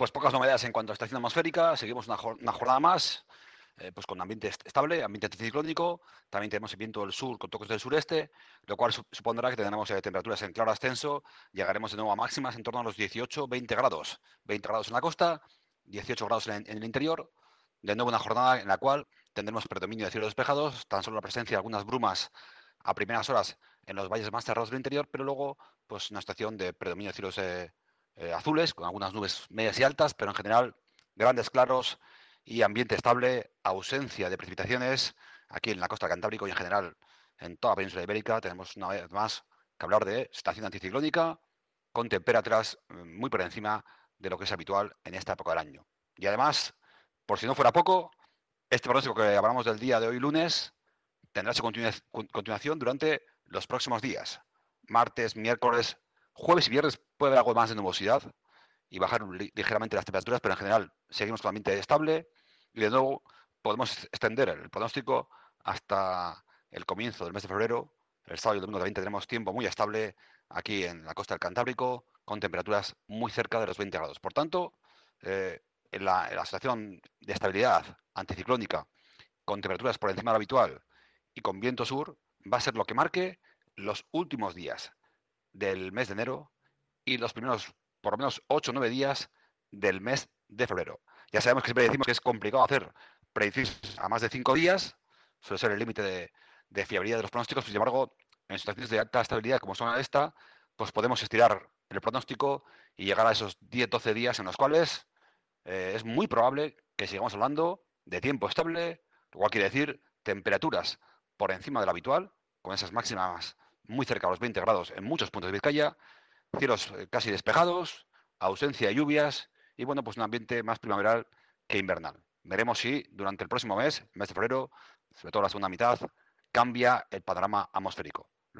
Pues pocas novedades en cuanto a estación atmosférica. Seguimos una, jornada más, eh, pues con ambiente estable, ambiente anticiclónico. También tenemos el viento del sur con toques del sureste, lo cual supondrá que tendremos eh, temperaturas en claro ascenso. Llegaremos de nuevo a máximas en torno a los 18-20 grados. 20 grados en la costa, 18 grados en, el interior. De nuevo una jornada en la cual tendremos predominio de cielos despejados, tan solo la presencia de algunas brumas a primeras horas en los valles más cerrados del interior, pero luego pues una estación de predominio de cielos eh, eh, azules, con algunas nubes medias y altas, pero en general grandes claros y ambiente estable, ausencia de precipitaciones aquí en la costa del Cantábrico y en general en toda la península ibérica. Tenemos una vez más que hablar de estación anticiclónica con temperaturas eh, muy por encima de lo que es habitual en esta época del año. Y además, por si no fuera poco, este pronóstico que hablamos del día de hoy lunes tendrá su continuación durante los próximos días. Martes, miércoles, Jueves y viernes puede haber algo más de nubosidad y bajar ligeramente las temperaturas, pero en general seguimos con estable y de nuevo podemos extender el pronóstico hasta el comienzo del mes de febrero. El sábado y el domingo también tendremos tiempo muy estable aquí en la costa del Cantábrico con temperaturas muy cerca de los 20 grados. Por tanto, eh, en, la, en la situación de estabilidad anticiclónica con temperaturas por encima de lo habitual y con viento sur va a ser lo que marque los últimos días del mes de enero y los primeros, por lo menos, 8 o 9 días del mes de febrero. Ya sabemos que siempre decimos que es complicado hacer predicciones a más de 5 días, suele ser el límite de, fiabilidad de los pronósticos, sin embargo, en situaciones de alta estabilidad como son esta, pues podemos estirar el pronóstico y llegar a esos 10-12 días en los cuales eh, es muy probable que sigamos hablando de tiempo estable, lo cual quiere decir temperaturas por encima de lo habitual, con esas máximas muy cerca de los 20 grados en muchos puntos de Vizcaya, cielos eh, casi despejados, ausencia de lluvias y bueno, pues un ambiente más primaveral que invernal. Veremos si durante el próximo mes, mes de febrero, sobre todo la segunda mitad, cambia el panorama atmosférico.